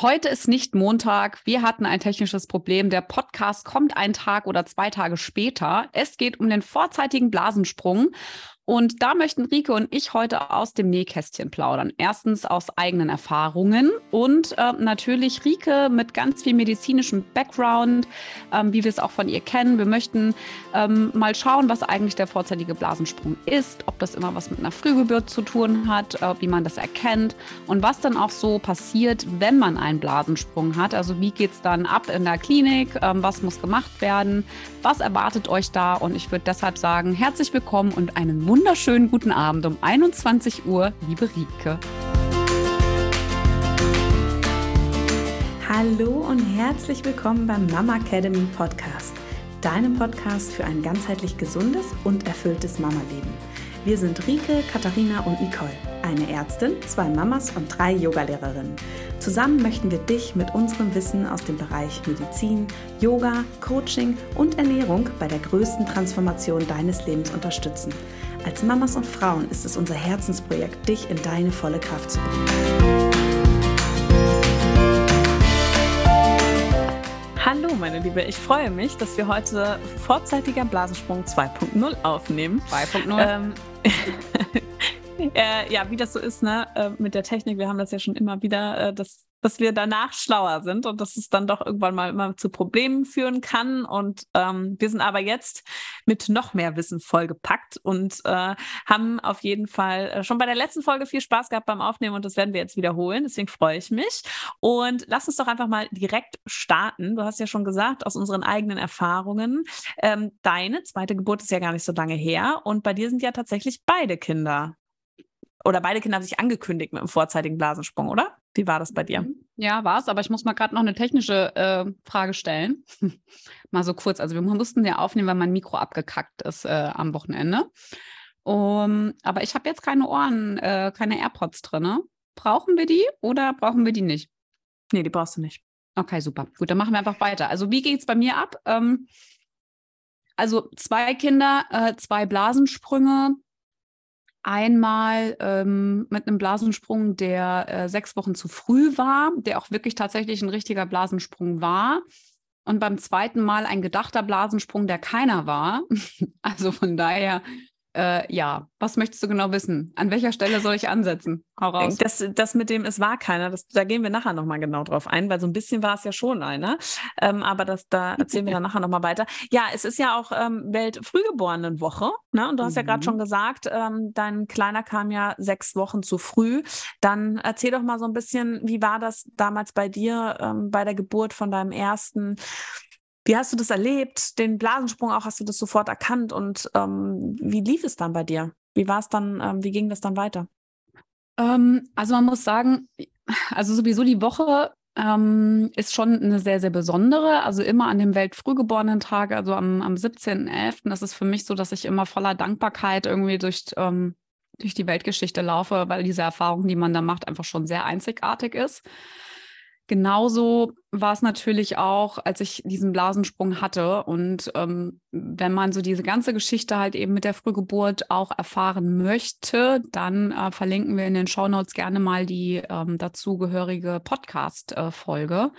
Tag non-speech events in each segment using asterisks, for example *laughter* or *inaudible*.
Heute ist nicht Montag. Wir hatten ein technisches Problem. Der Podcast kommt einen Tag oder zwei Tage später. Es geht um den vorzeitigen Blasensprung. Und da möchten Rike und ich heute aus dem Nähkästchen plaudern. Erstens aus eigenen Erfahrungen und äh, natürlich Rike mit ganz viel medizinischem Background, ähm, wie wir es auch von ihr kennen. Wir möchten ähm, mal schauen, was eigentlich der vorzeitige Blasensprung ist, ob das immer was mit einer Frühgeburt zu tun hat, äh, wie man das erkennt und was dann auch so passiert, wenn man einen Blasensprung hat. Also wie geht es dann ab in der Klinik, ähm, was muss gemacht werden, was erwartet euch da und ich würde deshalb sagen, herzlich willkommen und einen wunderschönen wunderschönen guten Abend um 21 Uhr, liebe Rike. Hallo und herzlich willkommen beim Mama Academy Podcast, deinem Podcast für ein ganzheitlich gesundes und erfülltes Mama-Leben. Wir sind Rike, Katharina und Nicole, eine Ärztin, zwei Mamas und drei Yogalehrerinnen. Zusammen möchten wir dich mit unserem Wissen aus dem Bereich Medizin, Yoga, Coaching und Ernährung bei der größten Transformation deines Lebens unterstützen – als Mamas und Frauen ist es unser Herzensprojekt, dich in deine volle Kraft zu bringen. Hallo meine Liebe, ich freue mich, dass wir heute vorzeitiger Blasensprung 2.0 aufnehmen. 2.0. Ähm, *laughs* äh, ja, wie das so ist, ne, äh, mit der Technik, wir haben das ja schon immer wieder, äh, dass dass wir danach schlauer sind und dass es dann doch irgendwann mal immer zu Problemen führen kann. Und ähm, wir sind aber jetzt mit noch mehr Wissen vollgepackt und äh, haben auf jeden Fall äh, schon bei der letzten Folge viel Spaß gehabt beim Aufnehmen und das werden wir jetzt wiederholen. Deswegen freue ich mich. Und lass uns doch einfach mal direkt starten. Du hast ja schon gesagt, aus unseren eigenen Erfahrungen, ähm, deine zweite Geburt ist ja gar nicht so lange her und bei dir sind ja tatsächlich beide Kinder oder beide Kinder haben sich angekündigt mit einem vorzeitigen Blasensprung, oder? Wie war das bei dir? Mhm. Ja, war es, aber ich muss mal gerade noch eine technische äh, Frage stellen. *laughs* mal so kurz. Also wir mussten ja aufnehmen, weil mein Mikro abgekackt ist äh, am Wochenende. Um, aber ich habe jetzt keine Ohren, äh, keine AirPods drin. Ne? Brauchen wir die oder brauchen wir die nicht? Nee, die brauchst du nicht. Okay, super. Gut, dann machen wir einfach weiter. Also wie geht es bei mir ab? Ähm, also zwei Kinder, äh, zwei Blasensprünge, Einmal ähm, mit einem Blasensprung, der äh, sechs Wochen zu früh war, der auch wirklich tatsächlich ein richtiger Blasensprung war. Und beim zweiten Mal ein gedachter Blasensprung, der keiner war. *laughs* also von daher äh, ja, was möchtest du genau wissen? An welcher Stelle soll ich ansetzen? Hau raus. Das, das mit dem, es war keiner, das, da gehen wir nachher nochmal genau drauf ein, weil so ein bisschen war es ja schon einer. Ähm, aber das, da erzählen wir dann nachher nochmal weiter. Ja, es ist ja auch ähm, Weltfrühgeborenenwoche. Ne? Und du hast mhm. ja gerade schon gesagt, ähm, dein Kleiner kam ja sechs Wochen zu früh. Dann erzähl doch mal so ein bisschen, wie war das damals bei dir ähm, bei der Geburt von deinem ersten? Wie hast du das erlebt? Den Blasensprung auch, hast du das sofort erkannt? Und ähm, wie lief es dann bei dir? Wie war es dann, ähm, wie ging das dann weiter? Ähm, also man muss sagen, also sowieso die Woche ähm, ist schon eine sehr, sehr besondere. Also immer an dem Weltfrühgeborenen Tag, also am, am 17.11., das ist für mich so, dass ich immer voller Dankbarkeit irgendwie durch, ähm, durch die Weltgeschichte laufe, weil diese Erfahrung, die man da macht, einfach schon sehr einzigartig ist. Genauso war es natürlich auch, als ich diesen Blasensprung hatte. Und ähm, wenn man so diese ganze Geschichte halt eben mit der Frühgeburt auch erfahren möchte, dann äh, verlinken wir in den Show Notes gerne mal die ähm, dazugehörige Podcast-Folge. Äh,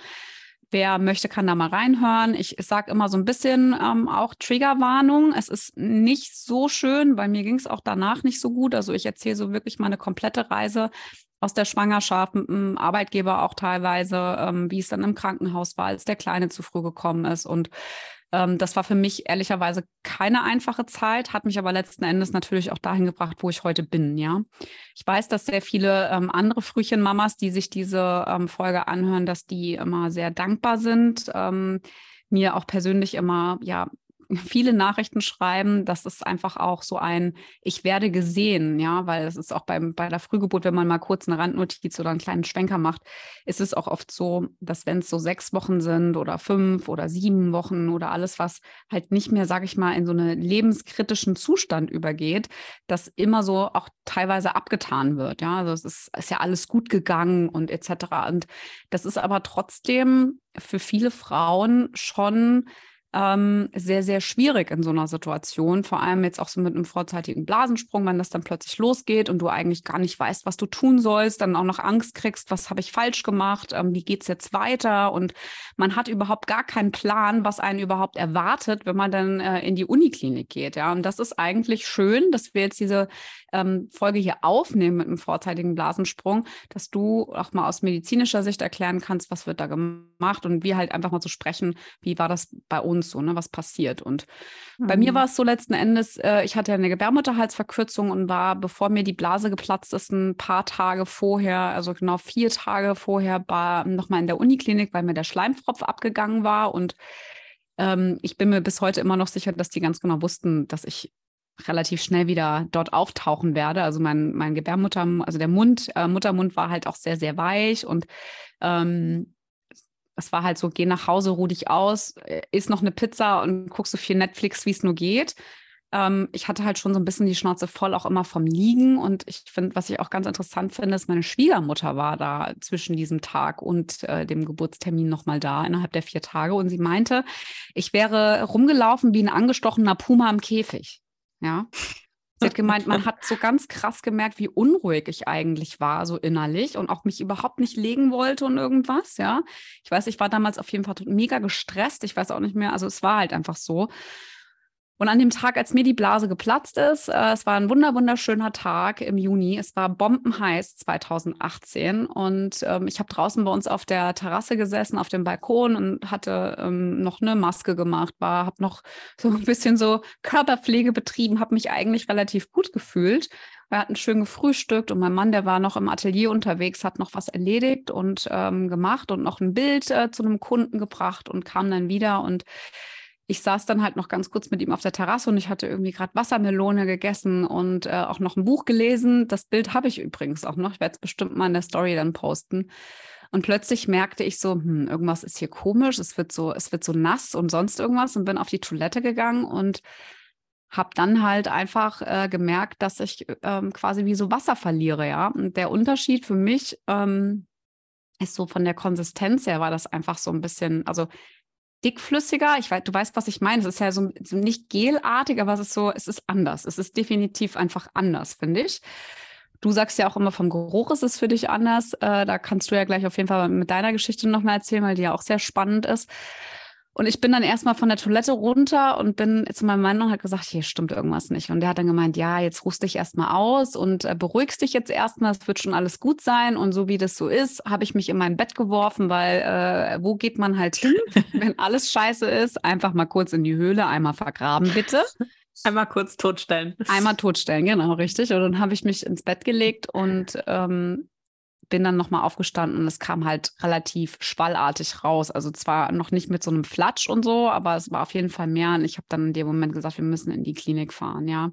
Wer möchte, kann da mal reinhören. Ich, sage immer so ein bisschen ähm, auch Triggerwarnung. Es ist nicht so schön, weil mir ging es auch danach nicht so gut. Also ich erzähle so wirklich meine komplette Reise aus der Schwangerschaft mit dem Arbeitgeber auch teilweise, ähm, wie es dann im Krankenhaus war, als der Kleine zu früh gekommen ist. Und ähm, das war für mich ehrlicherweise keine einfache Zeit, hat mich aber letzten Endes natürlich auch dahin gebracht, wo ich heute bin. Ja, ich weiß, dass sehr viele ähm, andere Frühchenmamas, die sich diese ähm, Folge anhören, dass die immer sehr dankbar sind. Ähm, mir auch persönlich immer ja viele Nachrichten schreiben, das ist einfach auch so ein, ich werde gesehen, ja, weil es ist auch beim, bei der Frühgeburt, wenn man mal kurz eine Randnotiz oder einen kleinen Schwenker macht, ist es auch oft so, dass wenn es so sechs Wochen sind oder fünf oder sieben Wochen oder alles, was halt nicht mehr, sage ich mal, in so einen lebenskritischen Zustand übergeht, dass immer so auch teilweise abgetan wird, ja, also es ist, ist ja alles gut gegangen und etc. Und das ist aber trotzdem für viele Frauen schon ähm, sehr, sehr schwierig in so einer Situation. Vor allem jetzt auch so mit einem vorzeitigen Blasensprung, wenn das dann plötzlich losgeht und du eigentlich gar nicht weißt, was du tun sollst, dann auch noch Angst kriegst, was habe ich falsch gemacht, ähm, wie geht es jetzt weiter? Und man hat überhaupt gar keinen Plan, was einen überhaupt erwartet, wenn man dann äh, in die Uniklinik geht. Ja, und das ist eigentlich schön, dass wir jetzt diese ähm, Folge hier aufnehmen mit einem vorzeitigen Blasensprung, dass du auch mal aus medizinischer Sicht erklären kannst, was wird da gemacht und wir halt einfach mal zu so sprechen, wie war das bei uns so, ne, was passiert. Und mhm. bei mir mhm. war es so letzten Endes, äh, ich hatte eine Gebärmutterhalsverkürzung und war, bevor mir die Blase geplatzt ist, ein paar Tage vorher, also genau vier Tage vorher, war nochmal in der Uniklinik, weil mir der Schleimfropf abgegangen war und ähm, ich bin mir bis heute immer noch sicher, dass die ganz genau wussten, dass ich relativ schnell wieder dort auftauchen werde. Also mein, mein Gebärmutter, also der Mund, äh, Muttermund war halt auch sehr, sehr weich und ähm, es war halt so, geh nach Hause, ruh dich aus, äh, isst noch eine Pizza und guck so viel Netflix, wie es nur geht. Ähm, ich hatte halt schon so ein bisschen die Schnauze voll, auch immer vom Liegen. Und ich finde, was ich auch ganz interessant finde, ist, meine Schwiegermutter war da zwischen diesem Tag und äh, dem Geburtstermin nochmal da, innerhalb der vier Tage. Und sie meinte, ich wäre rumgelaufen wie ein angestochener Puma im Käfig. Ja. Sie hat gemeint, man hat so ganz krass gemerkt, wie unruhig ich eigentlich war, so innerlich und auch mich überhaupt nicht legen wollte und irgendwas, ja. Ich weiß, ich war damals auf jeden Fall mega gestresst. Ich weiß auch nicht mehr, also es war halt einfach so. Und an dem Tag, als mir die Blase geplatzt ist, äh, es war ein wunder wunderschöner Tag im Juni. Es war bombenheiß 2018 und ähm, ich habe draußen bei uns auf der Terrasse gesessen, auf dem Balkon und hatte ähm, noch eine Maske gemacht, war, habe noch so ein bisschen so Körperpflege betrieben, habe mich eigentlich relativ gut gefühlt. Wir hatten schön gefrühstückt und mein Mann, der war noch im Atelier unterwegs, hat noch was erledigt und ähm, gemacht und noch ein Bild äh, zu einem Kunden gebracht und kam dann wieder und ich saß dann halt noch ganz kurz mit ihm auf der Terrasse und ich hatte irgendwie gerade Wassermelone gegessen und äh, auch noch ein Buch gelesen. Das Bild habe ich übrigens auch noch. Ich werde es bestimmt mal in der Story dann posten. Und plötzlich merkte ich so, hm, irgendwas ist hier komisch, es wird so, es wird so nass und sonst irgendwas und bin auf die Toilette gegangen und habe dann halt einfach äh, gemerkt, dass ich ähm, quasi wie so Wasser verliere, ja. Und der Unterschied für mich ähm, ist so von der Konsistenz her war das einfach so ein bisschen, also dickflüssiger. Ich weiß, du weißt, was ich meine. Es ist ja so, so nicht gelartig, aber es ist so, es ist anders. Es ist definitiv einfach anders, finde ich. Du sagst ja auch immer, vom Geruch ist es für dich anders. Äh, da kannst du ja gleich auf jeden Fall mit deiner Geschichte nochmal erzählen, weil die ja auch sehr spannend ist. Und ich bin dann erstmal von der Toilette runter und bin zu meinem Mann und hat gesagt, hier stimmt irgendwas nicht. Und der hat dann gemeint, ja, jetzt ruhst dich erstmal aus und äh, beruhigst dich jetzt erstmal, es wird schon alles gut sein. Und so wie das so ist, habe ich mich in mein Bett geworfen, weil äh, wo geht man halt hin, *laughs* wenn alles scheiße ist? Einfach mal kurz in die Höhle, einmal vergraben, bitte. *laughs* Einmal kurz totstellen. Einmal totstellen, genau, richtig. Und dann habe ich mich ins Bett gelegt und ähm, bin dann nochmal aufgestanden und es kam halt relativ schwallartig raus. Also zwar noch nicht mit so einem Flatsch und so, aber es war auf jeden Fall mehr. Und ich habe dann in dem Moment gesagt, wir müssen in die Klinik fahren, ja.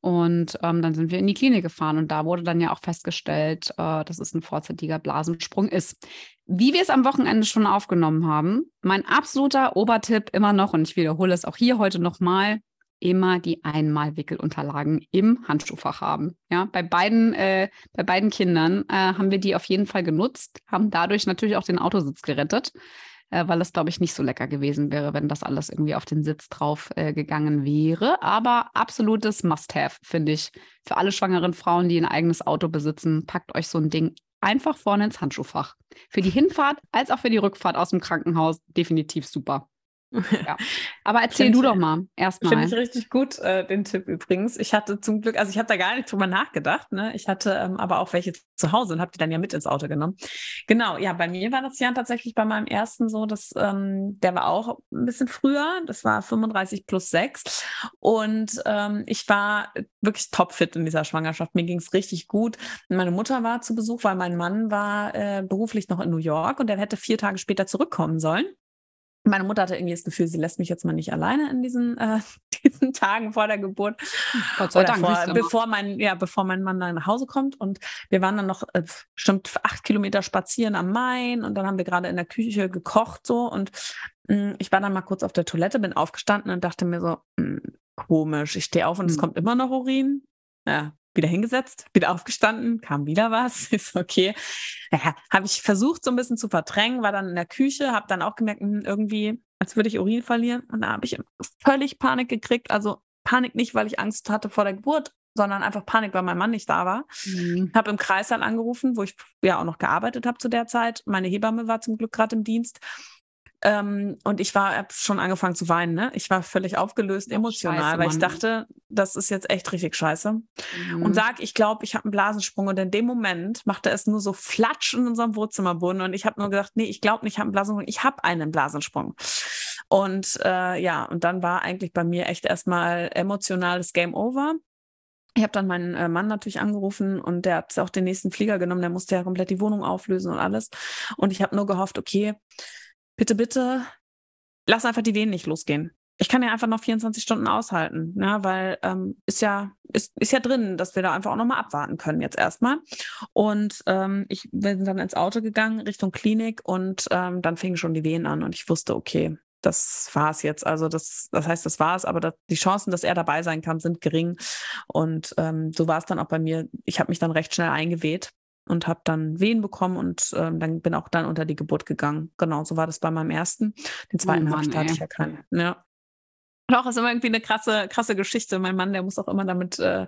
Und ähm, dann sind wir in die Klinik gefahren und da wurde dann ja auch festgestellt, äh, dass es ein vorzeitiger Blasensprung ist. Wie wir es am Wochenende schon aufgenommen haben, mein absoluter Obertipp immer noch, und ich wiederhole es auch hier heute nochmal, immer die Einmalwickelunterlagen im Handschuhfach haben. Ja, bei beiden, äh, bei beiden Kindern äh, haben wir die auf jeden Fall genutzt, haben dadurch natürlich auch den Autositz gerettet, äh, weil es, glaube ich, nicht so lecker gewesen wäre, wenn das alles irgendwie auf den Sitz drauf äh, gegangen wäre. Aber absolutes Must-Have, finde ich, für alle schwangeren Frauen, die ein eigenes Auto besitzen. Packt euch so ein Ding einfach vorne ins Handschuhfach. Für die Hinfahrt als auch für die Rückfahrt aus dem Krankenhaus definitiv super. Ja. *laughs* Aber erzähl Find du doch mal erstmal. Finde ich richtig gut, äh, den Tipp übrigens. Ich hatte zum Glück, also ich habe da gar nicht drüber nachgedacht, ne? Ich hatte ähm, aber auch welche zu Hause und habe die dann ja mit ins Auto genommen. Genau, ja, bei mir war das ja tatsächlich bei meinem ersten so, dass ähm, der war auch ein bisschen früher, das war 35 plus 6. Und ähm, ich war wirklich topfit in dieser Schwangerschaft. Mir ging es richtig gut. Meine Mutter war zu Besuch, weil mein Mann war äh, beruflich noch in New York und der hätte vier Tage später zurückkommen sollen meine Mutter hatte irgendwie das Gefühl, sie lässt mich jetzt mal nicht alleine in diesen, äh, *laughs* diesen Tagen vor der Geburt. Gott sei Dank. Vor, bevor, mein, ja, bevor mein Mann dann nach Hause kommt. Und wir waren dann noch äh, bestimmt acht Kilometer spazieren am Main und dann haben wir gerade in der Küche gekocht so. Und mh, mm, ich war dann mal kurz auf der Toilette, bin aufgestanden und dachte mir so, mh, hm, komisch, ich stehe auf und es mhm. kommt immer noch Urin. Ja, wieder hingesetzt, wieder aufgestanden, kam wieder was, *laughs* ist okay. Naja, habe ich versucht so ein bisschen zu verdrängen, war dann in der Küche, habe dann auch gemerkt, hm, irgendwie als würde ich Urin verlieren. Und da habe ich völlig Panik gekriegt. Also Panik nicht, weil ich Angst hatte vor der Geburt, sondern einfach Panik, weil mein Mann nicht da war. Mhm. Habe im Kreissaal angerufen, wo ich ja auch noch gearbeitet habe zu der Zeit. Meine Hebamme war zum Glück gerade im Dienst. Ähm, und ich war schon angefangen zu weinen. Ne? Ich war völlig aufgelöst, emotional, scheiße, weil ich dachte, das ist jetzt echt richtig scheiße. Mhm. Und sag, ich glaube, ich habe einen Blasensprung. Und in dem Moment machte es nur so Flatsch in unserem Wohnzimmerboden. Und ich habe nur gesagt, nee, ich glaube nicht, ich habe einen Blasensprung. Ich habe einen Blasensprung. Und äh, ja, und dann war eigentlich bei mir echt erstmal emotionales Game Over. Ich habe dann meinen äh, Mann natürlich angerufen und der hat auch den nächsten Flieger genommen. Der musste ja komplett die Wohnung auflösen und alles. Und ich habe nur gehofft, okay, bitte, bitte, lass einfach die Wehen nicht losgehen. Ich kann ja einfach noch 24 Stunden aushalten, ne, weil ähm, ist ja ist, ist ja drin, dass wir da einfach auch nochmal abwarten können jetzt erstmal. Und ähm, ich bin dann ins Auto gegangen Richtung Klinik und ähm, dann fingen schon die Wehen an und ich wusste, okay, das war es jetzt. Also das, das heißt, das war es, aber das, die Chancen, dass er dabei sein kann, sind gering. Und ähm, so war es dann auch bei mir. Ich habe mich dann recht schnell eingeweht und habe dann Wehen bekommen und ähm, dann bin auch dann unter die Geburt gegangen. Genau, so war das bei meinem ersten. Den zweiten oh hatte ich ja keinen. Ja. Doch, ist immer irgendwie eine krasse, krasse Geschichte. Mein Mann, der muss auch immer damit äh,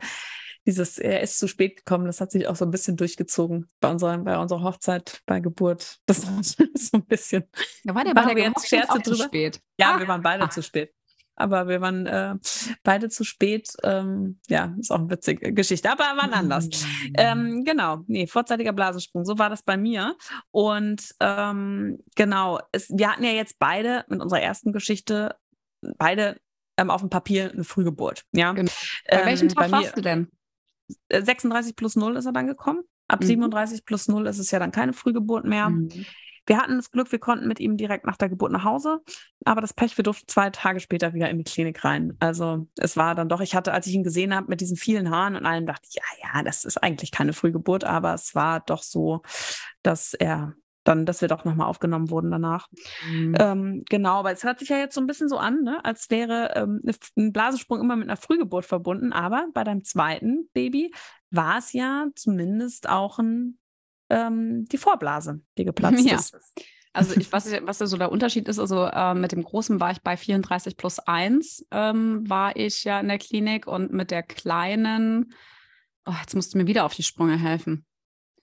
dieses, er ist zu spät gekommen, das hat sich auch so ein bisschen durchgezogen bei unserer, bei unserer Hochzeit, bei Geburt. Das *laughs* war so ein bisschen. Ja, war der bei der jetzt Scherze zu spät? Ja, ah. wir waren beide ah. zu spät aber wir waren äh, beide zu spät. Ähm, ja, ist auch eine witzige Geschichte, aber waren anders. Mhm. Ähm, genau, nee, vorzeitiger Blasensprung, so war das bei mir. Und ähm, genau, es, wir hatten ja jetzt beide mit unserer ersten Geschichte, beide ähm, auf dem Papier eine Frühgeburt. Ja? Genau. Bei welchem ähm, Tag warst du denn? 36 plus 0 ist er dann gekommen. Ab mhm. 37 plus 0 ist es ja dann keine Frühgeburt mehr. Mhm. Wir hatten das Glück, wir konnten mit ihm direkt nach der Geburt nach Hause, aber das Pech, wir durften zwei Tage später wieder in die Klinik rein. Also es war dann doch, ich hatte, als ich ihn gesehen habe mit diesen vielen Haaren und allem, dachte ich, ja, ja, das ist eigentlich keine Frühgeburt, aber es war doch so, dass er dann, dass wir doch nochmal aufgenommen wurden danach. Mhm. Ähm, genau, aber es hört sich ja jetzt so ein bisschen so an, ne? als wäre ähm, ein Blasensprung immer mit einer Frühgeburt verbunden. Aber bei deinem zweiten Baby war es ja zumindest auch ein ähm, die Vorblase, die geplatzt ja. ist. Also ich, was, was so der Unterschied ist, also äh, mit dem Großen war ich bei 34 plus 1, ähm, war ich ja in der Klinik und mit der Kleinen, oh, jetzt musst du mir wieder auf die Sprünge helfen.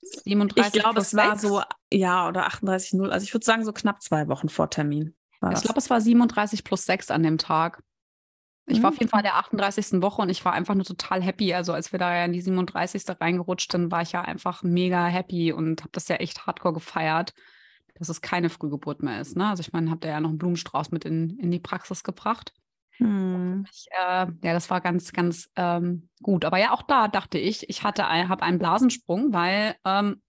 37 ich glaube, es 6. war so, ja, oder 38,0. Also ich würde sagen, so knapp zwei Wochen vor Termin. ich glaube, es war 37 plus 6 an dem Tag. Ich war auf jeden Fall in der 38. Woche und ich war einfach nur total happy. Also als wir da ja in die 37. reingerutscht sind, war ich ja einfach mega happy und habe das ja echt hardcore gefeiert, dass es keine Frühgeburt mehr ist. Ne? Also ich meine, habt ihr ja noch einen Blumenstrauß mit in, in die Praxis gebracht. Hm. Ich, äh, ja, das war ganz, ganz ähm, gut. Aber ja, auch da dachte ich, ich hatte, habe einen Blasensprung, weil ähm,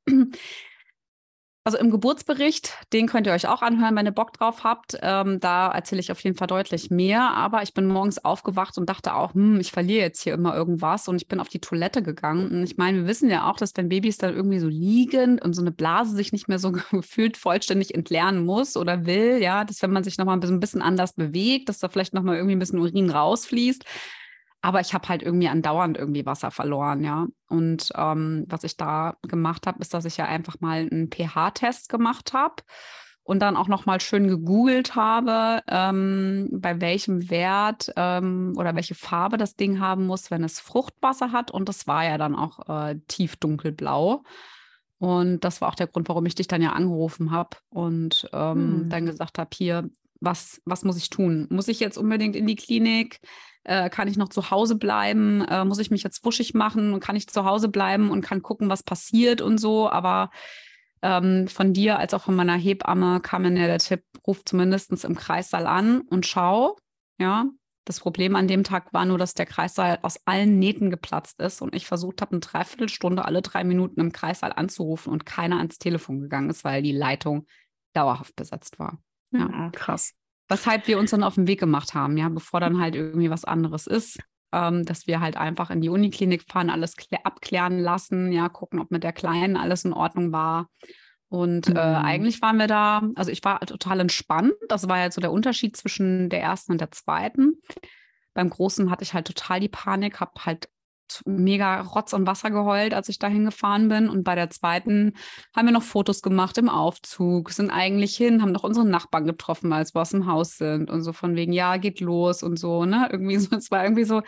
Also im Geburtsbericht, den könnt ihr euch auch anhören, wenn ihr Bock drauf habt. Ähm, da erzähle ich auf jeden Fall deutlich mehr. Aber ich bin morgens aufgewacht und dachte auch, hm, ich verliere jetzt hier immer irgendwas. Und ich bin auf die Toilette gegangen. Und ich meine, wir wissen ja auch, dass wenn Babys dann irgendwie so liegen und so eine Blase sich nicht mehr so *laughs* gefühlt vollständig entleeren muss oder will, ja, dass wenn man sich nochmal ein bisschen anders bewegt, dass da vielleicht nochmal irgendwie ein bisschen Urin rausfließt. Aber ich habe halt irgendwie andauernd irgendwie Wasser verloren, ja. Und ähm, was ich da gemacht habe, ist, dass ich ja einfach mal einen pH-Test gemacht habe und dann auch noch mal schön gegoogelt habe, ähm, bei welchem Wert ähm, oder welche Farbe das Ding haben muss, wenn es Fruchtwasser hat. Und das war ja dann auch äh, tief dunkelblau. Und das war auch der Grund, warum ich dich dann ja angerufen habe und ähm, hm. dann gesagt habe, hier, was, was muss ich tun? Muss ich jetzt unbedingt in die Klinik? Äh, kann ich noch zu Hause bleiben? Äh, muss ich mich jetzt wuschig machen und kann ich zu Hause bleiben und kann gucken, was passiert und so? Aber ähm, von dir als auch von meiner Hebamme kam mir der Tipp, ruf zumindest im Kreissaal an und schau. Ja, das Problem an dem Tag war nur, dass der Kreissaal aus allen Nähten geplatzt ist und ich versucht habe, eine Dreiviertelstunde alle drei Minuten im Kreissaal anzurufen und keiner ans Telefon gegangen ist, weil die Leitung dauerhaft besetzt war. Ja, ja krass weshalb wir uns dann auf den Weg gemacht haben, ja, bevor dann halt irgendwie was anderes ist, ähm, dass wir halt einfach in die Uniklinik fahren, alles abklären lassen, ja, gucken, ob mit der Kleinen alles in Ordnung war. Und äh, mhm. eigentlich waren wir da, also ich war total entspannt. Das war halt so der Unterschied zwischen der ersten und der zweiten. Beim Großen hatte ich halt total die Panik, habe halt mega Rotz und Wasser geheult, als ich dahin gefahren bin. Und bei der zweiten haben wir noch Fotos gemacht im Aufzug, sind eigentlich hin, haben noch unsere Nachbarn getroffen, als wir aus dem Haus sind und so von wegen, ja, geht los und so, ne? Irgendwie so, es war irgendwie so,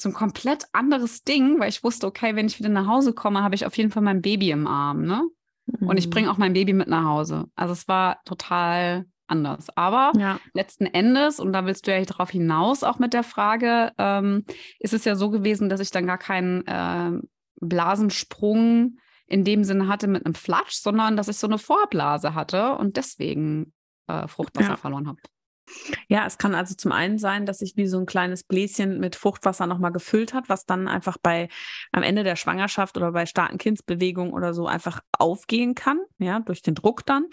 so ein komplett anderes Ding, weil ich wusste, okay, wenn ich wieder nach Hause komme, habe ich auf jeden Fall mein Baby im Arm, ne? Mhm. Und ich bringe mhm. auch mein Baby mit nach Hause. Also es war total anders. Aber ja. letzten Endes, und da willst du ja darauf hinaus, auch mit der Frage, ähm, ist es ja so gewesen, dass ich dann gar keinen äh, Blasensprung in dem Sinne hatte mit einem Flatsch, sondern dass ich so eine Vorblase hatte und deswegen äh, Fruchtwasser ja. verloren habe. Ja, es kann also zum einen sein, dass sich wie so ein kleines Bläschen mit Fruchtwasser nochmal gefüllt hat, was dann einfach bei am Ende der Schwangerschaft oder bei starken Kindsbewegungen oder so einfach aufgehen kann, ja, durch den Druck dann.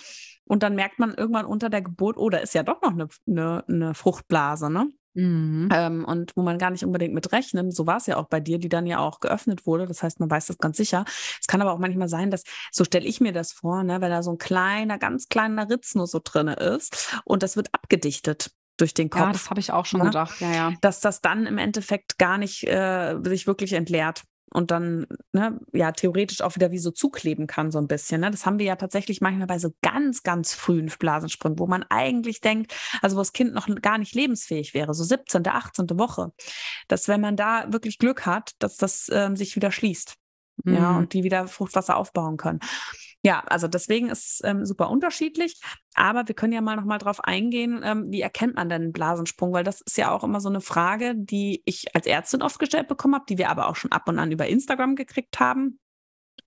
Und dann merkt man irgendwann unter der Geburt, oh, da ist ja doch noch eine, eine, eine Fruchtblase, ne? Mhm. Ähm, und wo man gar nicht unbedingt mit rechnet. So war es ja auch bei dir, die dann ja auch geöffnet wurde. Das heißt, man weiß das ganz sicher. Es kann aber auch manchmal sein, dass, so stelle ich mir das vor, ne, wenn da so ein kleiner, ganz kleiner Ritz nur so drin ist und das wird abgedichtet durch den Kopf. Ja, das habe ich auch schon ne? gedacht, ja, ja. Dass das dann im Endeffekt gar nicht äh, sich wirklich entleert und dann ne, ja theoretisch auch wieder wie so zukleben kann, so ein bisschen. Ne? Das haben wir ja tatsächlich manchmal bei so ganz, ganz frühen Blasensprüngen, wo man eigentlich denkt, also wo das Kind noch gar nicht lebensfähig wäre, so 17., 18. Woche, dass wenn man da wirklich Glück hat, dass das ähm, sich wieder schließt. Mhm. Ja, und die wieder Fruchtwasser aufbauen können. Ja, also deswegen ist es ähm, super unterschiedlich. Aber wir können ja mal noch mal drauf eingehen, ähm, wie erkennt man denn einen Blasensprung? Weil das ist ja auch immer so eine Frage, die ich als Ärztin oft gestellt bekommen habe, die wir aber auch schon ab und an über Instagram gekriegt haben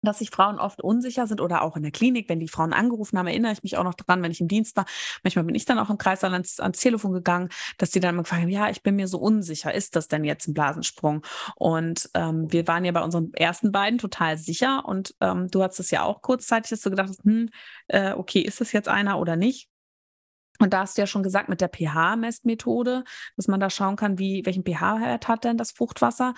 dass sich Frauen oft unsicher sind oder auch in der Klinik, wenn die Frauen angerufen haben, erinnere ich mich auch noch dran, wenn ich im Dienst war. Manchmal bin ich dann auch im Kreis ans, ans Telefon gegangen, dass die dann immer gefragt haben, ja, ich bin mir so unsicher, ist das denn jetzt ein Blasensprung? Und ähm, wir waren ja bei unseren ersten beiden total sicher und ähm, du hast es ja auch kurzzeitig, dass du gedacht hast, hm, äh, okay, ist das jetzt einer oder nicht? Und da hast du ja schon gesagt mit der pH-Messmethode, dass man da schauen kann, wie, welchen pH-Wert hat denn das Fruchtwasser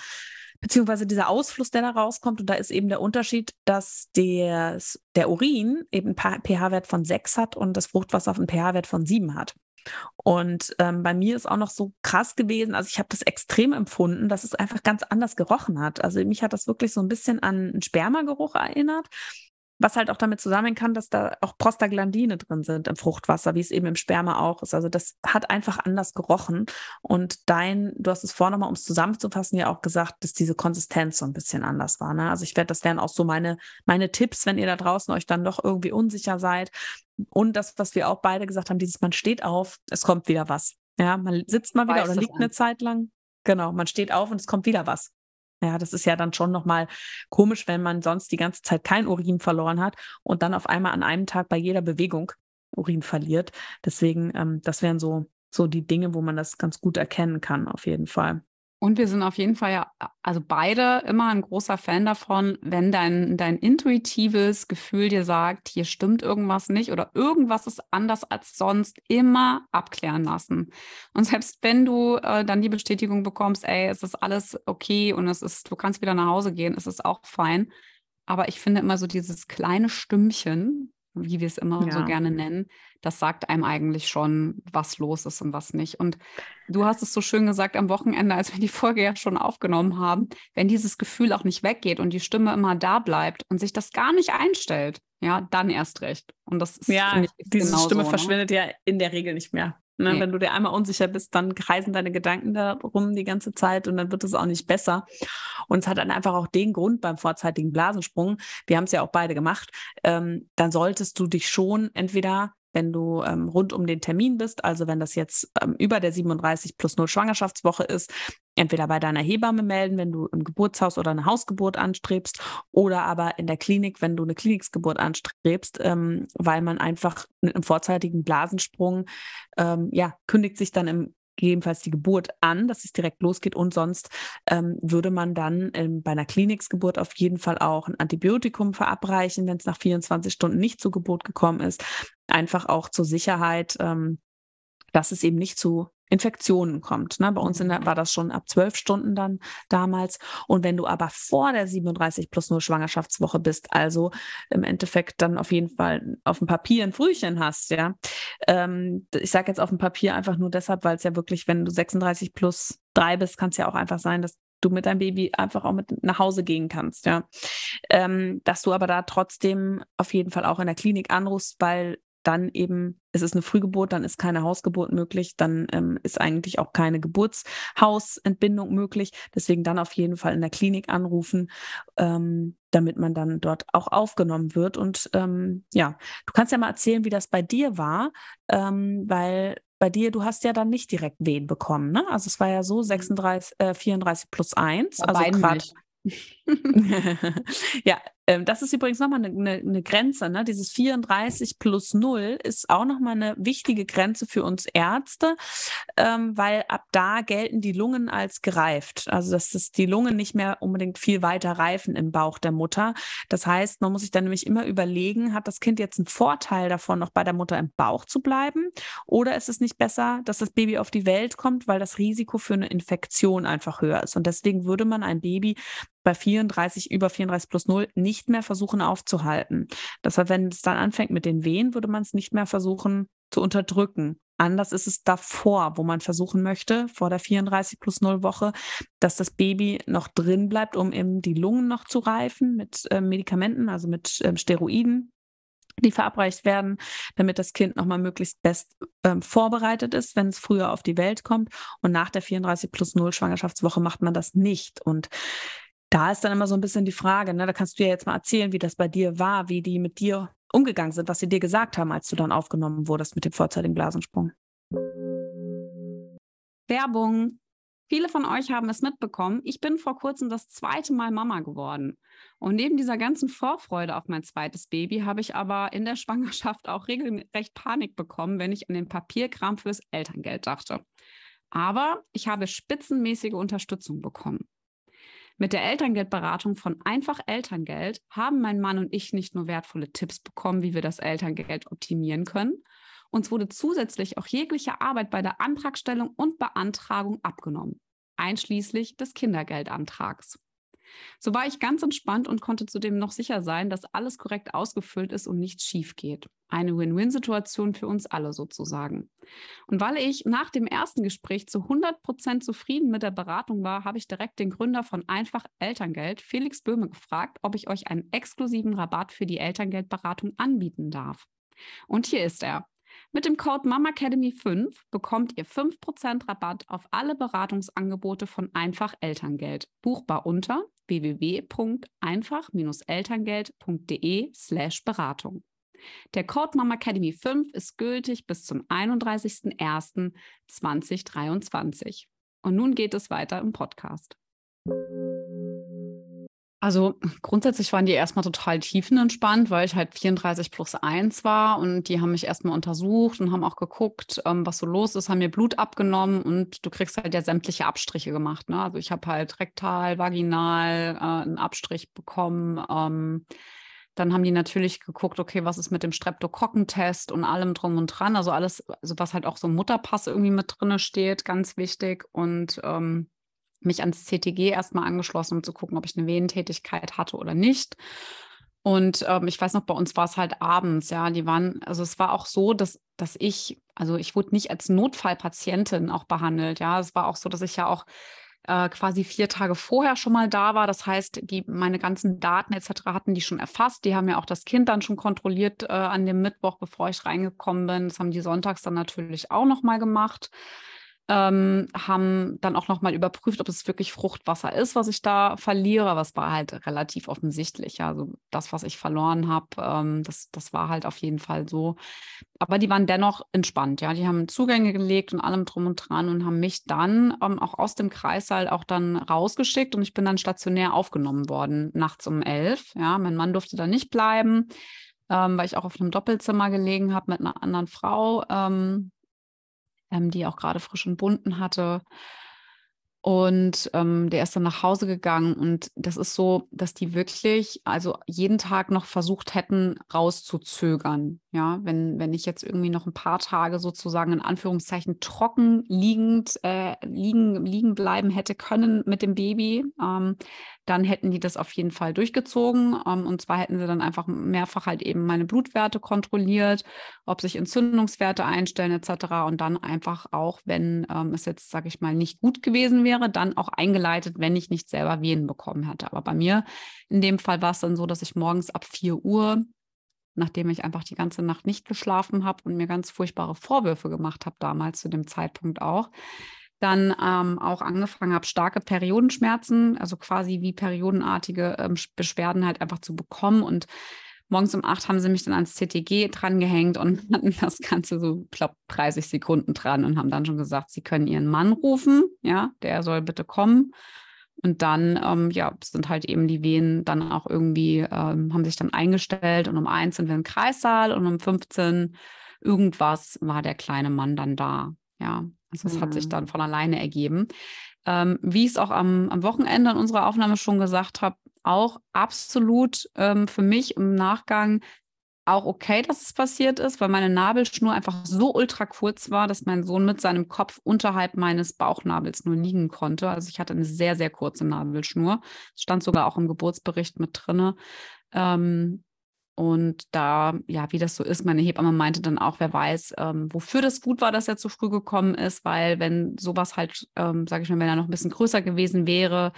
beziehungsweise dieser Ausfluss, der da rauskommt. Und da ist eben der Unterschied, dass der, der Urin eben einen pH-Wert von 6 hat und das Fruchtwasser einen pH-Wert von 7 hat. Und ähm, bei mir ist auch noch so krass gewesen, also ich habe das extrem empfunden, dass es einfach ganz anders gerochen hat. Also mich hat das wirklich so ein bisschen an einen Spermageruch erinnert. Was halt auch damit zusammenhängen kann, dass da auch Prostaglandine drin sind im Fruchtwasser, wie es eben im Sperma auch ist. Also das hat einfach anders gerochen. Und dein, du hast es vorher nochmal, um es zusammenzufassen, ja auch gesagt, dass diese Konsistenz so ein bisschen anders war. Ne? Also ich werde, das wären auch so meine, meine Tipps, wenn ihr da draußen euch dann doch irgendwie unsicher seid. Und das, was wir auch beide gesagt haben, dieses, man steht auf, es kommt wieder was. Ja, man sitzt mal wieder oder liegt eine Zeit lang. Genau, man steht auf und es kommt wieder was. Ja, das ist ja dann schon nochmal komisch, wenn man sonst die ganze Zeit kein Urin verloren hat und dann auf einmal an einem Tag bei jeder Bewegung Urin verliert. Deswegen, ähm, das wären so, so die Dinge, wo man das ganz gut erkennen kann, auf jeden Fall. Und wir sind auf jeden Fall ja, also beide immer ein großer Fan davon, wenn dein, dein intuitives Gefühl dir sagt, hier stimmt irgendwas nicht oder irgendwas ist anders als sonst, immer abklären lassen. Und selbst wenn du äh, dann die Bestätigung bekommst, ey, es ist alles okay und es ist, du kannst wieder nach Hause gehen, es ist auch fein. Aber ich finde immer so dieses kleine Stimmchen, wie wir es immer ja. so gerne nennen, das sagt einem eigentlich schon, was los ist und was nicht. Und du hast es so schön gesagt am Wochenende, als wir die Folge ja schon aufgenommen haben, wenn dieses Gefühl auch nicht weggeht und die Stimme immer da bleibt und sich das gar nicht einstellt, ja, dann erst recht. Und das ist ja, diese Stimme so, ne? verschwindet ja in der Regel nicht mehr. Ne? Nee. Wenn du dir einmal unsicher bist, dann kreisen deine Gedanken darum die ganze Zeit und dann wird es auch nicht besser. Und es hat dann einfach auch den Grund beim vorzeitigen Blasensprung, wir haben es ja auch beide gemacht, ähm, dann solltest du dich schon entweder wenn du ähm, rund um den Termin bist, also wenn das jetzt ähm, über der 37 plus 0 Schwangerschaftswoche ist, entweder bei deiner Hebamme melden, wenn du im Geburtshaus oder eine Hausgeburt anstrebst, oder aber in der Klinik, wenn du eine Kliniksgeburt anstrebst, ähm, weil man einfach mit einem vorzeitigen Blasensprung, ähm, ja, kündigt sich dann im gegebenenfalls die Geburt an, dass es direkt losgeht. Und sonst ähm, würde man dann ähm, bei einer Kliniksgeburt auf jeden Fall auch ein Antibiotikum verabreichen, wenn es nach 24 Stunden nicht zur Geburt gekommen ist, einfach auch zur Sicherheit, ähm, dass es eben nicht zu Infektionen kommt. Ne? Bei uns der, mhm. war das schon ab zwölf Stunden dann damals. Und wenn du aber vor der 37 plus 0 Schwangerschaftswoche bist, also im Endeffekt dann auf jeden Fall auf dem Papier ein Frühchen hast, ja. Ähm, ich sage jetzt auf dem Papier einfach nur deshalb, weil es ja wirklich, wenn du 36 plus drei bist, kann es ja auch einfach sein, dass du mit deinem Baby einfach auch mit nach Hause gehen kannst, ja. Ähm, dass du aber da trotzdem auf jeden Fall auch in der Klinik anrufst, weil dann eben, es ist eine Frühgeburt, dann ist keine Hausgeburt möglich, dann ähm, ist eigentlich auch keine Geburtshausentbindung möglich. Deswegen dann auf jeden Fall in der Klinik anrufen, ähm, damit man dann dort auch aufgenommen wird. Und ähm, ja, du kannst ja mal erzählen, wie das bei dir war, ähm, weil bei dir, du hast ja dann nicht direkt Wehen bekommen, ne? Also es war ja so 36, äh, 34 plus 1. Bei also gerade. *laughs* ja, ähm, das ist übrigens nochmal eine, eine, eine Grenze. Ne? Dieses 34 plus 0 ist auch nochmal eine wichtige Grenze für uns Ärzte, ähm, weil ab da gelten die Lungen als gereift. Also, dass das die Lungen nicht mehr unbedingt viel weiter reifen im Bauch der Mutter. Das heißt, man muss sich dann nämlich immer überlegen, hat das Kind jetzt einen Vorteil davon, noch bei der Mutter im Bauch zu bleiben? Oder ist es nicht besser, dass das Baby auf die Welt kommt, weil das Risiko für eine Infektion einfach höher ist? Und deswegen würde man ein Baby bei 34, über 34 plus 0 nicht mehr versuchen aufzuhalten. Deshalb, wenn es dann anfängt mit den Wehen, würde man es nicht mehr versuchen zu unterdrücken. Anders ist es davor, wo man versuchen möchte, vor der 34 plus 0 Woche, dass das Baby noch drin bleibt, um eben die Lungen noch zu reifen mit äh, Medikamenten, also mit äh, Steroiden, die verabreicht werden, damit das Kind nochmal möglichst best ähm, vorbereitet ist, wenn es früher auf die Welt kommt. Und nach der 34 plus 0 Schwangerschaftswoche macht man das nicht. Und da ist dann immer so ein bisschen die Frage, ne? da kannst du ja jetzt mal erzählen, wie das bei dir war, wie die mit dir umgegangen sind, was sie dir gesagt haben, als du dann aufgenommen wurdest mit dem vorzeitigen Blasensprung. Werbung. Viele von euch haben es mitbekommen. Ich bin vor kurzem das zweite Mal Mama geworden. Und neben dieser ganzen Vorfreude auf mein zweites Baby habe ich aber in der Schwangerschaft auch regelrecht Panik bekommen, wenn ich an den Papierkram fürs Elterngeld dachte. Aber ich habe spitzenmäßige Unterstützung bekommen. Mit der Elterngeldberatung von Einfach Elterngeld haben mein Mann und ich nicht nur wertvolle Tipps bekommen, wie wir das Elterngeld optimieren können. Uns wurde zusätzlich auch jegliche Arbeit bei der Antragstellung und Beantragung abgenommen, einschließlich des Kindergeldantrags. So war ich ganz entspannt und konnte zudem noch sicher sein, dass alles korrekt ausgefüllt ist und nichts schief geht. Eine Win-Win-Situation für uns alle sozusagen. Und weil ich nach dem ersten Gespräch zu 100 Prozent zufrieden mit der Beratung war, habe ich direkt den Gründer von Einfach Elterngeld, Felix Böhme, gefragt, ob ich euch einen exklusiven Rabatt für die Elterngeldberatung anbieten darf. Und hier ist er. Mit dem Code MAMAcademy5 bekommt ihr 5% Rabatt auf alle Beratungsangebote von Einfach Elterngeld. Buchbar unter www.einfach-elterngeld.de/slash Beratung. Der Code MAMAcademy5 ist gültig bis zum 31.01.2023. Und nun geht es weiter im Podcast. Also grundsätzlich waren die erstmal total tiefenentspannt, weil ich halt 34 plus 1 war und die haben mich erstmal untersucht und haben auch geguckt, ähm, was so los ist, haben mir Blut abgenommen und du kriegst halt ja sämtliche Abstriche gemacht. Ne? Also ich habe halt rektal, vaginal äh, einen Abstrich bekommen. Ähm, dann haben die natürlich geguckt, okay, was ist mit dem Streptokokkentest und allem drum und dran. Also alles, also was halt auch so Mutterpass irgendwie mit drin steht, ganz wichtig. Und ähm, mich ans CTG erstmal angeschlossen, um zu gucken, ob ich eine Venentätigkeit hatte oder nicht. Und ähm, ich weiß noch, bei uns war es halt abends, ja, die waren, also es war auch so, dass, dass ich, also ich wurde nicht als Notfallpatientin auch behandelt, ja. Es war auch so, dass ich ja auch äh, quasi vier Tage vorher schon mal da war. Das heißt, die, meine ganzen Daten etc. hatten die schon erfasst. Die haben ja auch das Kind dann schon kontrolliert äh, an dem Mittwoch, bevor ich reingekommen bin. Das haben die sonntags dann natürlich auch noch mal gemacht ähm, haben dann auch nochmal überprüft, ob es wirklich Fruchtwasser ist, was ich da verliere. Es war halt relativ offensichtlich. Also das, was ich verloren habe, ähm, das, das war halt auf jeden Fall so. Aber die waren dennoch entspannt. Ja, die haben Zugänge gelegt und allem drum und dran und haben mich dann ähm, auch aus dem Kreissaal auch dann rausgeschickt und ich bin dann stationär aufgenommen worden nachts um elf. Ja, mein Mann durfte da nicht bleiben. Ähm, weil ich auch auf einem Doppelzimmer gelegen habe mit einer anderen Frau. Ähm, ähm, die auch gerade frisch entbunden hatte. Und ähm, der ist dann nach Hause gegangen und das ist so, dass die wirklich, also jeden Tag noch versucht hätten, rauszuzögern. Ja, wenn, wenn ich jetzt irgendwie noch ein paar Tage sozusagen in Anführungszeichen trocken liegend äh, liegen, liegen bleiben hätte können mit dem Baby, ähm, dann hätten die das auf jeden Fall durchgezogen. Ähm, und zwar hätten sie dann einfach mehrfach halt eben meine Blutwerte kontrolliert, ob sich Entzündungswerte einstellen etc. Und dann einfach auch, wenn ähm, es jetzt, sage ich mal, nicht gut gewesen wäre, dann auch eingeleitet, wenn ich nicht selber Venen bekommen hätte. Aber bei mir in dem Fall war es dann so, dass ich morgens ab 4 Uhr nachdem ich einfach die ganze Nacht nicht geschlafen habe und mir ganz furchtbare Vorwürfe gemacht habe, damals zu dem Zeitpunkt auch, dann ähm, auch angefangen habe, starke Periodenschmerzen, also quasi wie periodenartige ähm, Beschwerden halt einfach zu bekommen. Und morgens um acht haben sie mich dann ans CTG drangehängt und *laughs* hatten das Ganze so, glaube, 30 Sekunden dran und haben dann schon gesagt, sie können ihren Mann rufen, ja, der soll bitte kommen. Und dann, ähm, ja, sind halt eben die Wehen dann auch irgendwie, ähm, haben sich dann eingestellt und um eins sind wir im Kreissaal und um 15 irgendwas war der kleine Mann dann da. Ja, also es mhm. hat sich mhm. dann von alleine ergeben. Ähm, wie ich es auch am, am Wochenende in unserer Aufnahme schon gesagt habe, auch absolut ähm, für mich im Nachgang auch okay, dass es passiert ist, weil meine Nabelschnur einfach so ultra kurz war, dass mein Sohn mit seinem Kopf unterhalb meines Bauchnabels nur liegen konnte. Also ich hatte eine sehr, sehr kurze Nabelschnur. Das stand sogar auch im Geburtsbericht mit drinne. Ähm, und da, ja, wie das so ist, meine Hebamme meinte dann auch, wer weiß, ähm, wofür das gut war, dass er zu früh gekommen ist, weil wenn sowas halt, ähm, sage ich mal, wenn er noch ein bisschen größer gewesen wäre,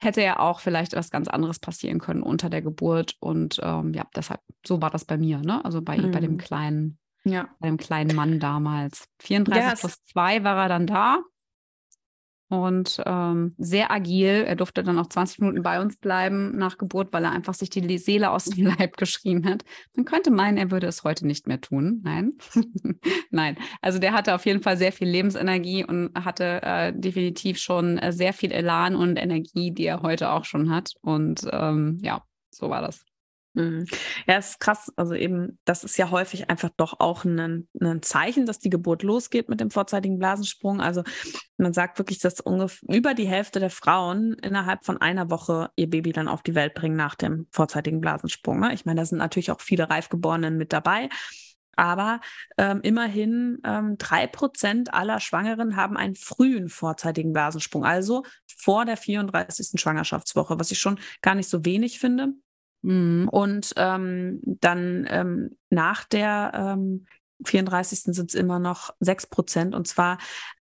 hätte ja auch vielleicht was ganz anderes passieren können unter der Geburt. Und ähm, ja, deshalb, so war das bei mir, ne? Also bei, mhm. bei dem mhm. kleinen, ja. bei dem kleinen Mann damals. 34 yes. plus 2 war er dann da und ähm, sehr agil. Er durfte dann auch 20 Minuten bei uns bleiben nach Geburt, weil er einfach sich die Seele aus dem Leib geschrien hat. Man könnte meinen, er würde es heute nicht mehr tun. Nein, *laughs* nein. Also der hatte auf jeden Fall sehr viel Lebensenergie und hatte äh, definitiv schon äh, sehr viel Elan und Energie, die er heute auch schon hat. Und ähm, ja, so war das. Mhm. Ja, ist krass. Also eben, das ist ja häufig einfach doch auch ein, ein Zeichen, dass die Geburt losgeht mit dem vorzeitigen Blasensprung. Also man sagt wirklich, dass ungefähr über die Hälfte der Frauen innerhalb von einer Woche ihr Baby dann auf die Welt bringen nach dem vorzeitigen Blasensprung. Ne? Ich meine, da sind natürlich auch viele Reifgeborenen mit dabei. Aber ähm, immerhin ähm, drei Prozent aller Schwangeren haben einen frühen vorzeitigen Blasensprung, also vor der 34. Schwangerschaftswoche, was ich schon gar nicht so wenig finde. Mhm. Und ähm, dann ähm, nach der ähm, 34. sind es immer noch 6 Prozent. Und zwar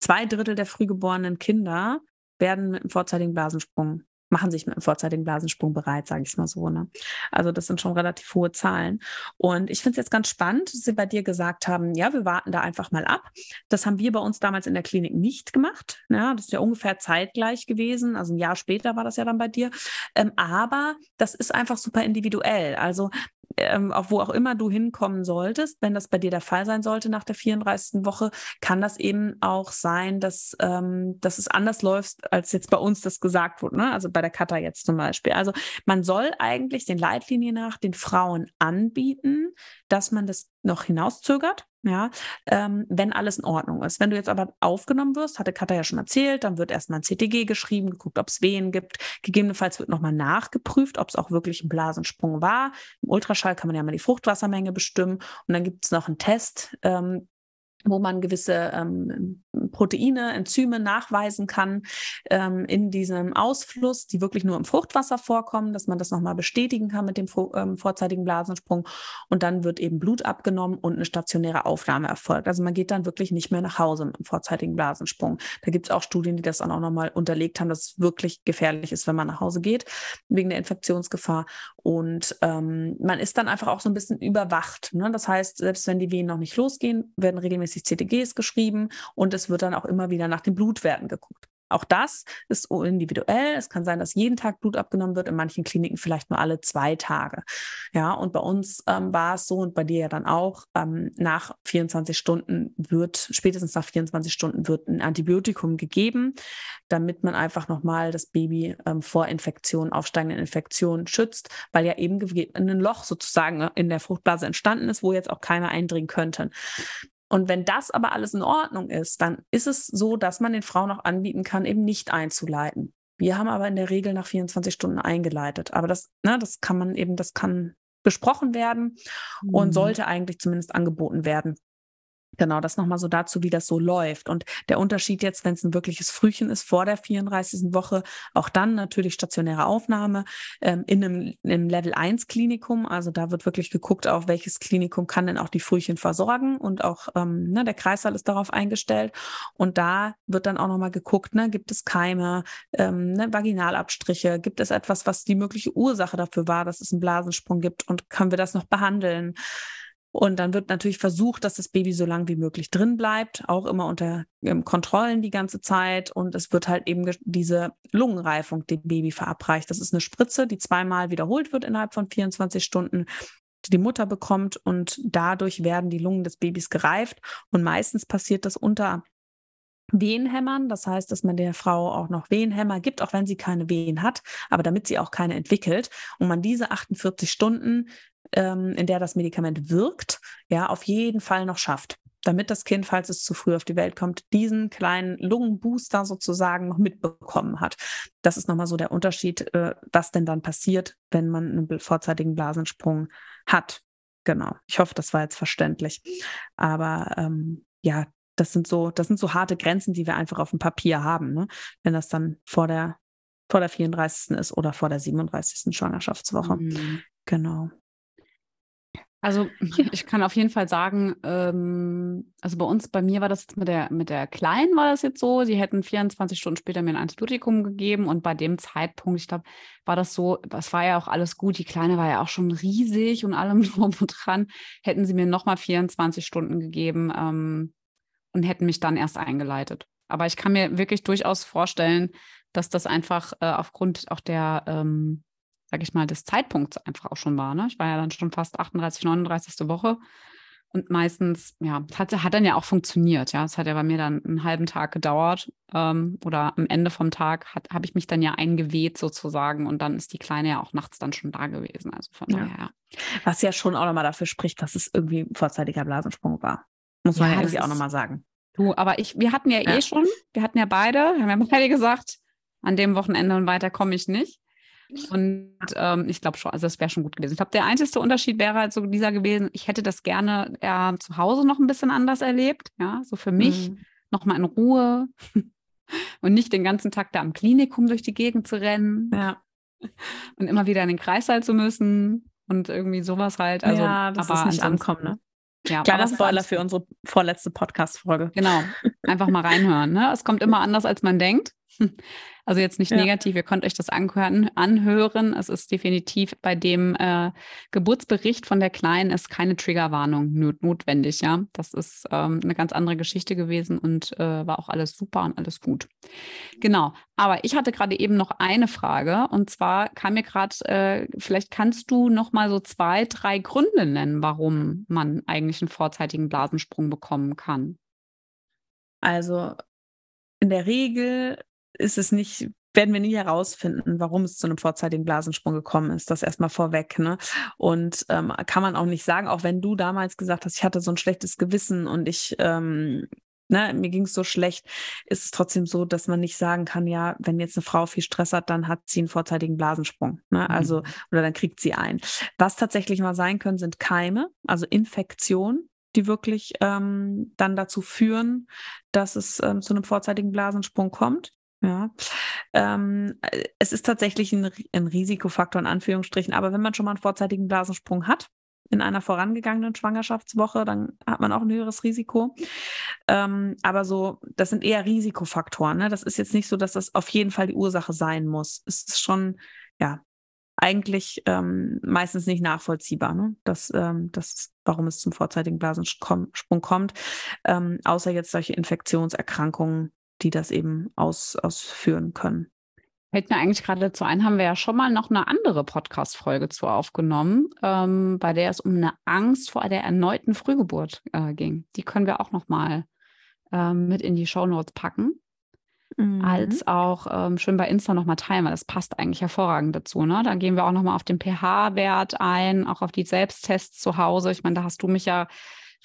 zwei Drittel der frühgeborenen Kinder werden mit einem vorzeitigen Blasensprung machen sich mit einem vorzeitigen Blasensprung bereit, sage ich mal so. Ne? Also das sind schon relativ hohe Zahlen. Und ich finde es jetzt ganz spannend, dass Sie bei dir gesagt haben, ja, wir warten da einfach mal ab. Das haben wir bei uns damals in der Klinik nicht gemacht. Ja, das ist ja ungefähr zeitgleich gewesen. Also ein Jahr später war das ja dann bei dir. Ähm, aber das ist einfach super individuell. Also ähm, auf wo auch immer du hinkommen solltest, wenn das bei dir der Fall sein sollte nach der 34. Woche, kann das eben auch sein, dass, ähm, dass es anders läuft, als jetzt bei uns das gesagt wurde. Ne? Also bei der Kata jetzt zum Beispiel. Also man soll eigentlich den Leitlinien nach den Frauen anbieten, dass man das noch hinauszögert, ja, ähm, wenn alles in Ordnung ist. Wenn du jetzt aber aufgenommen wirst, hatte Katha ja schon erzählt, dann wird erstmal ein CTG geschrieben, geguckt, ob es Wehen gibt. Gegebenenfalls wird nochmal nachgeprüft, ob es auch wirklich ein Blasensprung war. Im Ultraschall kann man ja mal die Fruchtwassermenge bestimmen und dann gibt es noch einen Test, ähm, wo man gewisse ähm, Proteine, Enzyme nachweisen kann ähm, in diesem Ausfluss, die wirklich nur im Fruchtwasser vorkommen, dass man das nochmal bestätigen kann mit dem ähm, vorzeitigen Blasensprung. Und dann wird eben Blut abgenommen und eine stationäre Aufnahme erfolgt. Also man geht dann wirklich nicht mehr nach Hause mit dem vorzeitigen Blasensprung. Da gibt es auch Studien, die das dann auch nochmal unterlegt haben, dass es wirklich gefährlich ist, wenn man nach Hause geht, wegen der Infektionsgefahr. Und ähm, man ist dann einfach auch so ein bisschen überwacht. Ne? Das heißt, selbst wenn die Wehen noch nicht losgehen, werden regelmäßig CTGs geschrieben und es wird dann auch immer wieder nach den Blutwerten geguckt. Auch das ist individuell. Es kann sein, dass jeden Tag Blut abgenommen wird, in manchen Kliniken vielleicht nur alle zwei Tage. Ja, und bei uns ähm, war es so und bei dir ja dann auch, ähm, nach 24 Stunden wird, spätestens nach 24 Stunden wird ein Antibiotikum gegeben, damit man einfach nochmal das Baby ähm, vor Infektionen, aufsteigenden Infektionen schützt, weil ja eben ein Loch sozusagen in der Fruchtblase entstanden ist, wo jetzt auch keiner eindringen könnte. Und wenn das aber alles in Ordnung ist, dann ist es so, dass man den Frauen auch anbieten kann, eben nicht einzuleiten. Wir haben aber in der Regel nach 24 Stunden eingeleitet. Aber das, ne, das kann man eben, das kann besprochen werden mhm. und sollte eigentlich zumindest angeboten werden. Genau, das nochmal so dazu, wie das so läuft. Und der Unterschied jetzt, wenn es ein wirkliches Frühchen ist vor der 34. Woche, auch dann natürlich stationäre Aufnahme ähm, in, einem, in einem Level 1 Klinikum. Also da wird wirklich geguckt, auch welches Klinikum kann denn auch die Frühchen versorgen. Und auch ähm, ne, der Kreissaal ist darauf eingestellt. Und da wird dann auch nochmal geguckt, ne, gibt es Keime, ähm, ne, Vaginalabstriche, gibt es etwas, was die mögliche Ursache dafür war, dass es einen Blasensprung gibt und können wir das noch behandeln? Und dann wird natürlich versucht, dass das Baby so lang wie möglich drin bleibt, auch immer unter ähm, Kontrollen die ganze Zeit. Und es wird halt eben diese Lungenreifung dem Baby verabreicht. Das ist eine Spritze, die zweimal wiederholt wird innerhalb von 24 Stunden, die die Mutter bekommt. Und dadurch werden die Lungen des Babys gereift. Und meistens passiert das unter Wehenhämmern. Das heißt, dass man der Frau auch noch Wehenhämmer gibt, auch wenn sie keine Wehen hat, aber damit sie auch keine entwickelt und man diese 48 Stunden ähm, in der das Medikament wirkt, ja, auf jeden Fall noch schafft damit das Kind, falls es zu früh auf die Welt kommt, diesen kleinen Lungenbooster sozusagen noch mitbekommen hat. Das ist nochmal so der Unterschied, äh, was denn dann passiert, wenn man einen vorzeitigen Blasensprung hat. Genau. Ich hoffe, das war jetzt verständlich. Aber ähm, ja, das sind so, das sind so harte Grenzen, die wir einfach auf dem Papier haben, ne? wenn das dann vor der, vor der 34. ist oder vor der 37. Schwangerschaftswoche. Mhm. Genau. Also ich kann auf jeden Fall sagen, ähm, also bei uns, bei mir war das jetzt mit der, mit der Kleinen war das jetzt so, sie hätten 24 Stunden später mir ein Antibiotikum gegeben und bei dem Zeitpunkt, ich glaube, war das so, das war ja auch alles gut, die Kleine war ja auch schon riesig und allem *laughs* drum und dran, hätten sie mir nochmal 24 Stunden gegeben ähm, und hätten mich dann erst eingeleitet. Aber ich kann mir wirklich durchaus vorstellen, dass das einfach äh, aufgrund auch der ähm, sag ich mal, des Zeitpunkts einfach auch schon war. Ne? Ich war ja dann schon fast 38, 39. Woche. Und meistens, ja, hat, hat dann ja auch funktioniert. Ja, es hat ja bei mir dann einen halben Tag gedauert. Ähm, oder am Ende vom Tag habe ich mich dann ja eingeweht sozusagen. Und dann ist die Kleine ja auch nachts dann schon da gewesen. Also von ja. daher. Was ja schon auch nochmal dafür spricht, dass es irgendwie ein vorzeitiger Blasensprung war. Muss man ja, ja irgendwie auch nochmal sagen. Du, aber ich, wir hatten ja, ja, eh schon, wir hatten ja beide, wir haben ja beide gesagt, an dem Wochenende und weiter komme ich nicht. Und ähm, ich glaube schon, also das wäre schon gut gewesen. Ich glaube, der einzige Unterschied wäre halt so dieser gewesen, ich hätte das gerne eher zu Hause noch ein bisschen anders erlebt. Ja, so für mich mhm. nochmal in Ruhe *laughs* und nicht den ganzen Tag da am Klinikum durch die Gegend zu rennen. Ja. Und immer wieder in den Kreißsaal zu müssen und irgendwie sowas halt. Also, ja, das aber ist nicht ankommen, ne? Ja, Kleiner Spoiler für unsere vorletzte Podcast-Folge. Genau. Einfach mal reinhören. Ne? Es kommt immer anders, als man denkt. *laughs* Also jetzt nicht ja. negativ, ihr könnt euch das anhören. Es ist definitiv bei dem äh, Geburtsbericht von der Kleinen ist keine Triggerwarnung notwendig, ja. Das ist ähm, eine ganz andere Geschichte gewesen und äh, war auch alles super und alles gut. Genau. Aber ich hatte gerade eben noch eine Frage und zwar kam mir gerade, äh, vielleicht kannst du noch mal so zwei, drei Gründe nennen, warum man eigentlich einen vorzeitigen Blasensprung bekommen kann. Also in der Regel ist es nicht, werden wir nie herausfinden, warum es zu einem vorzeitigen Blasensprung gekommen ist. Das erstmal vorweg. Ne? Und ähm, kann man auch nicht sagen, auch wenn du damals gesagt hast, ich hatte so ein schlechtes Gewissen und ich ähm, Ne, mir ging es so schlecht, ist es trotzdem so, dass man nicht sagen kann, ja, wenn jetzt eine Frau viel Stress hat, dann hat sie einen vorzeitigen Blasensprung. Ne? Also, mhm. oder dann kriegt sie ein. Was tatsächlich mal sein können, sind Keime, also Infektionen, die wirklich ähm, dann dazu führen, dass es ähm, zu einem vorzeitigen Blasensprung kommt. Ja, ähm, äh, es ist tatsächlich ein, ein, Risikofaktor in Anführungsstrichen, aber wenn man schon mal einen vorzeitigen Blasensprung hat in einer vorangegangenen Schwangerschaftswoche, dann hat man auch ein höheres Risiko. Ähm, aber so, das sind eher Risikofaktoren. Ne? Das ist jetzt nicht so, dass das auf jeden Fall die Ursache sein muss. Es ist schon, ja, eigentlich ähm, meistens nicht nachvollziehbar, ne? dass, ähm, das, warum es zum vorzeitigen Blasensprung kommt, ähm, außer jetzt solche Infektionserkrankungen die das eben aus, ausführen können. Fällt mir eigentlich gerade dazu ein, haben wir ja schon mal noch eine andere Podcast-Folge zu aufgenommen, ähm, bei der es um eine Angst vor der erneuten Frühgeburt äh, ging. Die können wir auch noch mal ähm, mit in die Shownotes packen. Mhm. Als auch ähm, schön bei Insta nochmal teilen, weil das passt eigentlich hervorragend dazu. Ne? Da gehen wir auch nochmal auf den pH-Wert ein, auch auf die Selbsttests zu Hause. Ich meine, da hast du mich ja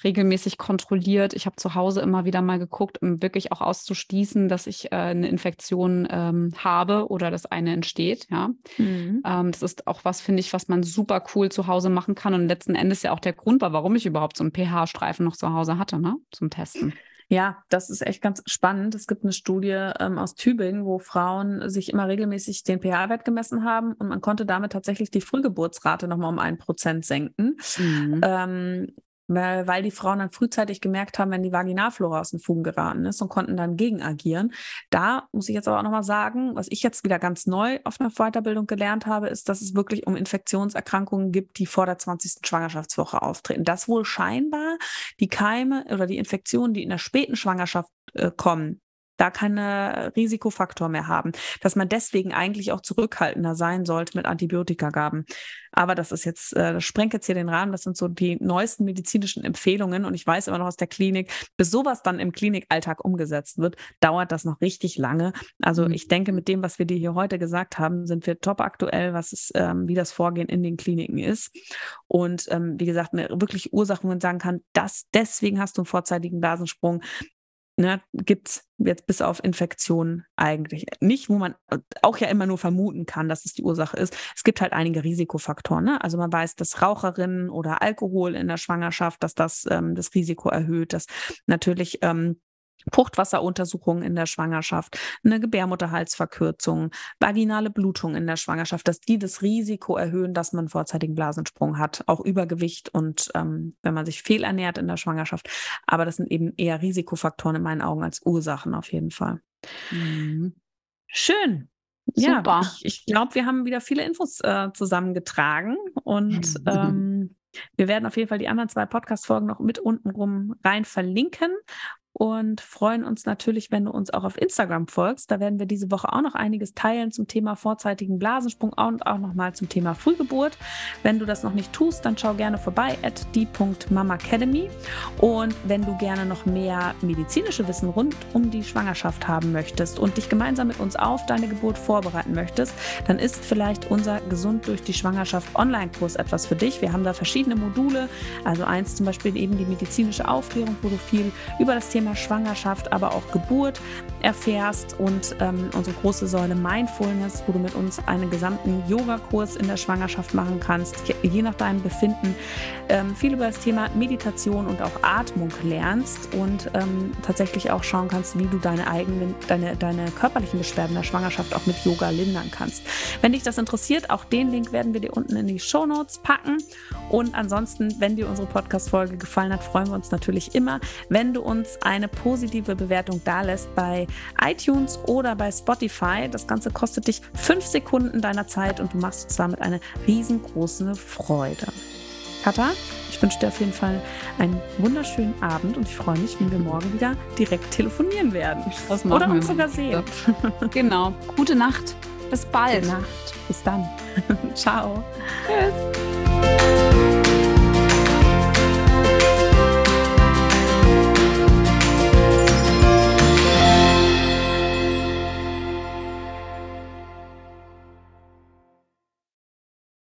regelmäßig kontrolliert. Ich habe zu Hause immer wieder mal geguckt, um wirklich auch auszuschließen, dass ich äh, eine Infektion ähm, habe oder dass eine entsteht. Ja, mhm. ähm, das ist auch was, finde ich, was man super cool zu Hause machen kann und letzten Endes ja auch der Grund war, warum ich überhaupt so einen pH-Streifen noch zu Hause hatte, ne, zum Testen. Ja, das ist echt ganz spannend. Es gibt eine Studie ähm, aus Tübingen, wo Frauen sich immer regelmäßig den pH-Wert gemessen haben und man konnte damit tatsächlich die Frühgeburtsrate nochmal um ein Prozent senken. Mhm. Ähm, weil die Frauen dann frühzeitig gemerkt haben, wenn die Vaginalflora aus den Fugen geraten ist und konnten dann gegen agieren. Da muss ich jetzt aber auch nochmal sagen, was ich jetzt wieder ganz neu auf einer Weiterbildung gelernt habe, ist, dass es wirklich um Infektionserkrankungen gibt, die vor der 20. Schwangerschaftswoche auftreten. Das wohl scheinbar die Keime oder die Infektionen, die in der späten Schwangerschaft äh, kommen, da keine Risikofaktor mehr haben, dass man deswegen eigentlich auch zurückhaltender sein sollte mit Antibiotikagaben. Aber das ist jetzt, äh, das sprengt jetzt hier den Rahmen. Das sind so die neuesten medizinischen Empfehlungen. Und ich weiß immer noch aus der Klinik, bis sowas dann im Klinikalltag umgesetzt wird, dauert das noch richtig lange. Also mhm. ich denke, mit dem, was wir dir hier heute gesagt haben, sind wir top aktuell, was es, ähm, wie das Vorgehen in den Kliniken ist. Und ähm, wie gesagt, eine wirklich Ursache, wo man sagen kann, dass deswegen hast du einen vorzeitigen Blasensprung ne, gibt es jetzt bis auf Infektionen eigentlich nicht, wo man auch ja immer nur vermuten kann, dass es die Ursache ist. Es gibt halt einige Risikofaktoren. Ne? Also man weiß, dass Raucherinnen oder Alkohol in der Schwangerschaft, dass das ähm, das Risiko erhöht, dass natürlich ähm, Fruchtwasseruntersuchungen in der Schwangerschaft, eine Gebärmutterhalsverkürzung, vaginale Blutung in der Schwangerschaft, dass die das Risiko erhöhen, dass man vorzeitigen Blasensprung hat, auch Übergewicht und ähm, wenn man sich fehlernährt in der Schwangerschaft. Aber das sind eben eher Risikofaktoren in meinen Augen als Ursachen auf jeden Fall. Mhm. Schön. Super. Ja, ich, ich glaube, wir haben wieder viele Infos äh, zusammengetragen und ähm, wir werden auf jeden Fall die anderen zwei Podcast-Folgen noch mit untenrum rein verlinken und freuen uns natürlich, wenn du uns auch auf Instagram folgst. Da werden wir diese Woche auch noch einiges teilen zum Thema vorzeitigen Blasensprung und auch nochmal zum Thema Frühgeburt. Wenn du das noch nicht tust, dann schau gerne vorbei at die.mamacademy. Und wenn du gerne noch mehr medizinische Wissen rund um die Schwangerschaft haben möchtest und dich gemeinsam mit uns auf deine Geburt vorbereiten möchtest, dann ist vielleicht unser Gesund durch die Schwangerschaft Online-Kurs etwas für dich. Wir haben da verschiedene Module, also eins zum Beispiel eben die medizinische Aufklärung, wo du viel über das Thema Thema Schwangerschaft, aber auch Geburt erfährst und ähm, unsere große Säule Mindfulness, wo du mit uns einen gesamten Yogakurs in der Schwangerschaft machen kannst, je, nach deinem Befinden, ähm, viel über das Thema Meditation und auch Atmung lernst und ähm, tatsächlich auch schauen kannst, wie du deine eigenen, deine, deine körperlichen Beschwerden der Schwangerschaft auch mit Yoga lindern kannst. Wenn dich das interessiert, auch den Link werden wir dir unten in die Show Notes packen. Und ansonsten, wenn dir unsere Podcast-Folge gefallen hat, freuen wir uns natürlich immer, wenn du uns ein eine positive Bewertung dalässt bei iTunes oder bei Spotify. Das Ganze kostet dich fünf Sekunden deiner Zeit und du machst uns damit eine riesengroße Freude. Kata, ich wünsche dir auf jeden Fall einen wunderschönen Abend und ich freue mich, wenn wir morgen wieder direkt telefonieren werden. Oder uns sogar sehen. genau. Gute Nacht. Bis bald. Gute Nacht. Bis dann. *laughs* Ciao. Tschüss.